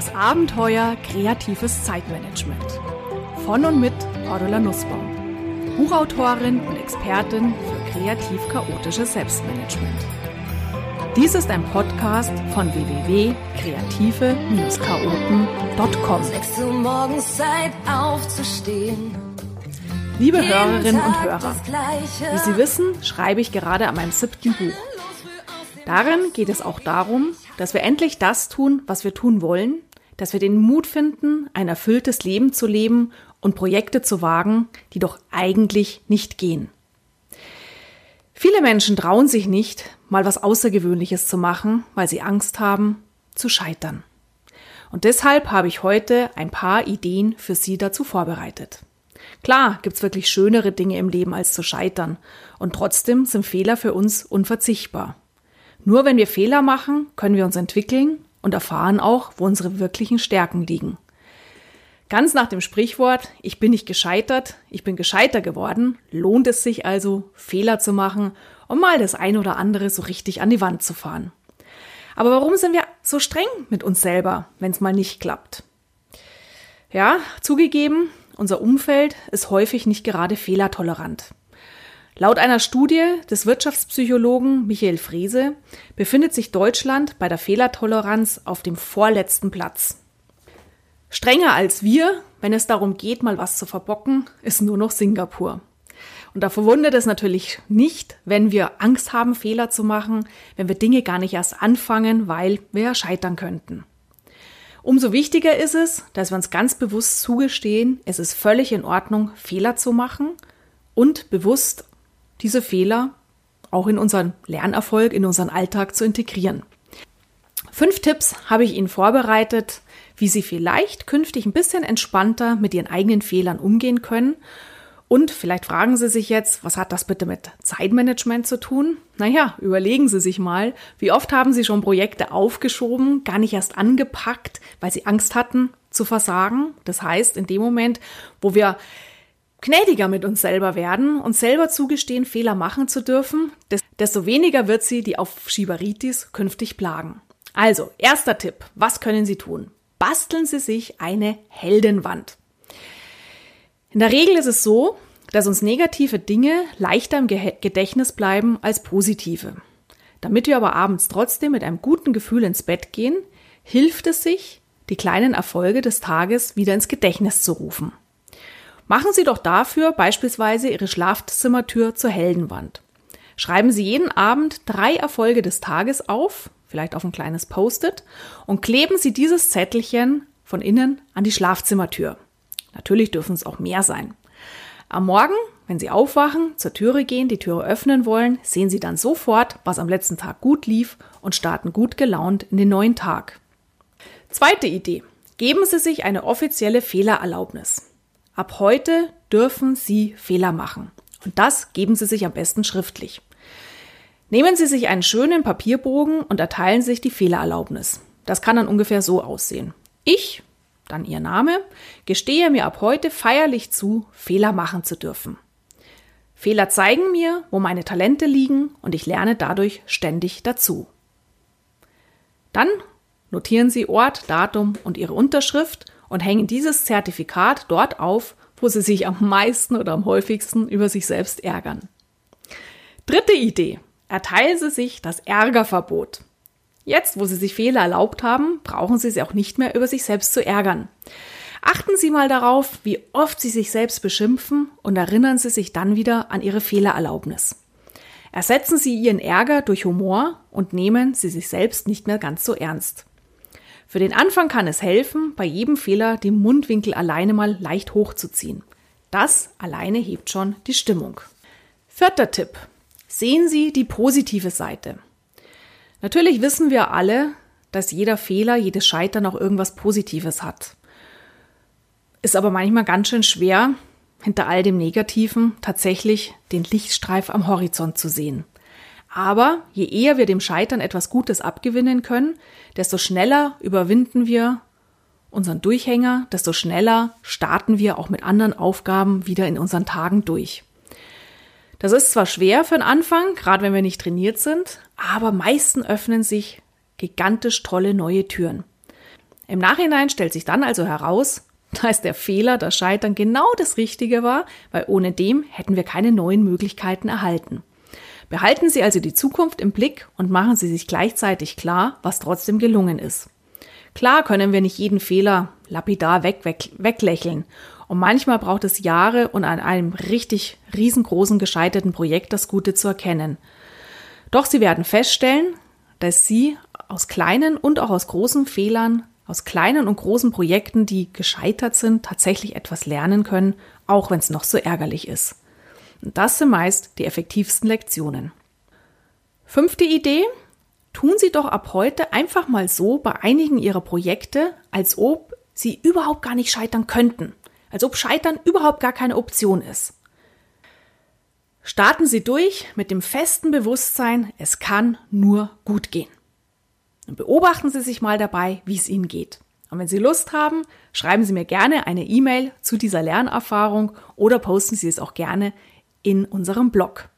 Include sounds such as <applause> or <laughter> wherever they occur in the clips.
Das Abenteuer kreatives Zeitmanagement. Von und mit Cordula Nussbaum. Buchautorin und Expertin für kreativ-chaotisches Selbstmanagement. Dies ist ein Podcast von www.kreative-chaoten.com. morgens Zeit aufzustehen. Liebe Hörerinnen und Hörer, wie Sie wissen, schreibe ich gerade an meinem siebten Buch. Darin geht es auch darum, dass wir endlich das tun, was wir tun wollen, dass wir den Mut finden, ein erfülltes Leben zu leben und Projekte zu wagen, die doch eigentlich nicht gehen. Viele Menschen trauen sich nicht, mal was Außergewöhnliches zu machen, weil sie Angst haben, zu scheitern. Und deshalb habe ich heute ein paar Ideen für Sie dazu vorbereitet. Klar gibt's wirklich schönere Dinge im Leben als zu scheitern, und trotzdem sind Fehler für uns unverzichtbar. Nur wenn wir Fehler machen, können wir uns entwickeln und erfahren auch, wo unsere wirklichen Stärken liegen. Ganz nach dem Sprichwort, ich bin nicht gescheitert, ich bin gescheiter geworden, lohnt es sich also, Fehler zu machen und mal das ein oder andere so richtig an die Wand zu fahren. Aber warum sind wir so streng mit uns selber, wenn es mal nicht klappt? Ja, zugegeben, unser Umfeld ist häufig nicht gerade fehlertolerant. Laut einer Studie des Wirtschaftspsychologen Michael Frese befindet sich Deutschland bei der Fehlertoleranz auf dem vorletzten Platz. Strenger als wir, wenn es darum geht, mal was zu verbocken, ist nur noch Singapur. Und da verwundert es natürlich nicht, wenn wir Angst haben, Fehler zu machen, wenn wir Dinge gar nicht erst anfangen, weil wir ja scheitern könnten. Umso wichtiger ist es, dass wir uns ganz bewusst zugestehen, es ist völlig in Ordnung, Fehler zu machen und bewusst diese Fehler auch in unseren Lernerfolg, in unseren Alltag zu integrieren. Fünf Tipps habe ich Ihnen vorbereitet, wie Sie vielleicht künftig ein bisschen entspannter mit Ihren eigenen Fehlern umgehen können. Und vielleicht fragen Sie sich jetzt, was hat das bitte mit Zeitmanagement zu tun? Naja, überlegen Sie sich mal, wie oft haben Sie schon Projekte aufgeschoben, gar nicht erst angepackt, weil Sie Angst hatten zu versagen. Das heißt, in dem Moment, wo wir gnädiger mit uns selber werden und selber zugestehen, Fehler machen zu dürfen, desto weniger wird sie die Aufschieberitis künftig plagen. Also, erster Tipp. Was können Sie tun? Basteln Sie sich eine Heldenwand. In der Regel ist es so, dass uns negative Dinge leichter im Gedächtnis bleiben als positive. Damit wir aber abends trotzdem mit einem guten Gefühl ins Bett gehen, hilft es sich, die kleinen Erfolge des Tages wieder ins Gedächtnis zu rufen. Machen Sie doch dafür beispielsweise Ihre Schlafzimmertür zur Heldenwand. Schreiben Sie jeden Abend drei Erfolge des Tages auf, vielleicht auf ein kleines Post-it, und kleben Sie dieses Zettelchen von innen an die Schlafzimmertür. Natürlich dürfen es auch mehr sein. Am Morgen, wenn Sie aufwachen, zur Türe gehen, die Türe öffnen wollen, sehen Sie dann sofort, was am letzten Tag gut lief und starten gut gelaunt in den neuen Tag. Zweite Idee. Geben Sie sich eine offizielle Fehlererlaubnis. Ab heute dürfen Sie Fehler machen. Und das geben Sie sich am besten schriftlich. Nehmen Sie sich einen schönen Papierbogen und erteilen sich die Fehlererlaubnis. Das kann dann ungefähr so aussehen. Ich, dann Ihr Name, gestehe mir ab heute feierlich zu, Fehler machen zu dürfen. Fehler zeigen mir, wo meine Talente liegen und ich lerne dadurch ständig dazu. Dann notieren Sie Ort, Datum und Ihre Unterschrift und hängen dieses Zertifikat dort auf, wo sie sich am meisten oder am häufigsten über sich selbst ärgern. Dritte Idee. Erteilen Sie sich das Ärgerverbot. Jetzt, wo Sie sich Fehler erlaubt haben, brauchen Sie sich auch nicht mehr über sich selbst zu ärgern. Achten Sie mal darauf, wie oft Sie sich selbst beschimpfen und erinnern Sie sich dann wieder an Ihre Fehlererlaubnis. Ersetzen Sie Ihren Ärger durch Humor und nehmen Sie sich selbst nicht mehr ganz so ernst. Für den Anfang kann es helfen, bei jedem Fehler den Mundwinkel alleine mal leicht hochzuziehen. Das alleine hebt schon die Stimmung. Vierter Tipp. Sehen Sie die positive Seite. Natürlich wissen wir alle, dass jeder Fehler, jedes Scheitern auch irgendwas Positives hat. Ist aber manchmal ganz schön schwer, hinter all dem Negativen tatsächlich den Lichtstreif am Horizont zu sehen. Aber je eher wir dem Scheitern etwas Gutes abgewinnen können, desto schneller überwinden wir unseren Durchhänger, desto schneller starten wir auch mit anderen Aufgaben wieder in unseren Tagen durch. Das ist zwar schwer für den Anfang, gerade wenn wir nicht trainiert sind, aber meisten öffnen sich gigantisch tolle neue Türen. Im Nachhinein stellt sich dann also heraus, <laughs> dass der Fehler, das Scheitern genau das Richtige war, weil ohne dem hätten wir keine neuen Möglichkeiten erhalten. Behalten Sie also die Zukunft im Blick und machen Sie sich gleichzeitig klar, was trotzdem gelungen ist. Klar können wir nicht jeden Fehler lapidar weg, weg, weglächeln. Und manchmal braucht es Jahre und an einem richtig riesengroßen gescheiterten Projekt das Gute zu erkennen. Doch Sie werden feststellen, dass Sie aus kleinen und auch aus großen Fehlern, aus kleinen und großen Projekten, die gescheitert sind, tatsächlich etwas lernen können, auch wenn es noch so ärgerlich ist. Und das sind meist die effektivsten Lektionen. Fünfte Idee. Tun Sie doch ab heute einfach mal so bei einigen Ihrer Projekte, als ob Sie überhaupt gar nicht scheitern könnten. Als ob Scheitern überhaupt gar keine Option ist. Starten Sie durch mit dem festen Bewusstsein, es kann nur gut gehen. Und beobachten Sie sich mal dabei, wie es Ihnen geht. Und wenn Sie Lust haben, schreiben Sie mir gerne eine E-Mail zu dieser Lernerfahrung oder posten Sie es auch gerne in unserem Blog.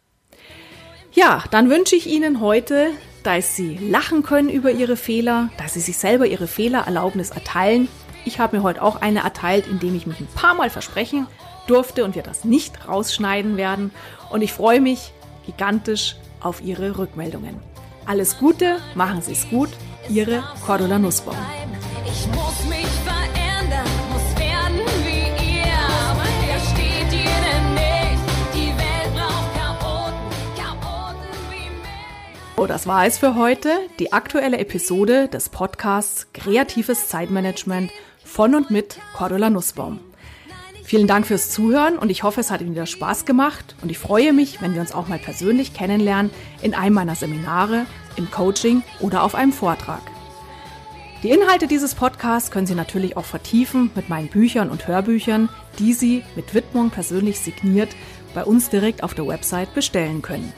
Ja, dann wünsche ich Ihnen heute, dass Sie lachen können über Ihre Fehler, dass Sie sich selber Ihre Fehlererlaubnis erteilen. Ich habe mir heute auch eine erteilt, indem ich mich ein paar Mal versprechen durfte und wir das nicht rausschneiden werden. Und ich freue mich gigantisch auf Ihre Rückmeldungen. Alles Gute, machen Sie es gut, Ihre Cordula Nussbaum. Mich. Oh, das war es für heute. Die aktuelle Episode des Podcasts Kreatives Zeitmanagement von und mit Cordula Nussbaum. Vielen Dank fürs Zuhören und ich hoffe, es hat Ihnen wieder Spaß gemacht und ich freue mich, wenn wir uns auch mal persönlich kennenlernen in einem meiner Seminare, im Coaching oder auf einem Vortrag. Die Inhalte dieses Podcasts können Sie natürlich auch vertiefen mit meinen Büchern und Hörbüchern, die Sie mit Widmung persönlich signiert bei uns direkt auf der Website bestellen können.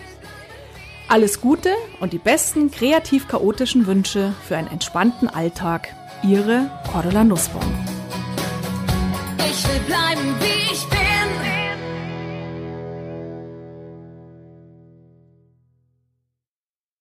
Alles Gute und die besten kreativ-chaotischen Wünsche für einen entspannten Alltag. Ihre Cordula Nussbaum. Ich will bleiben.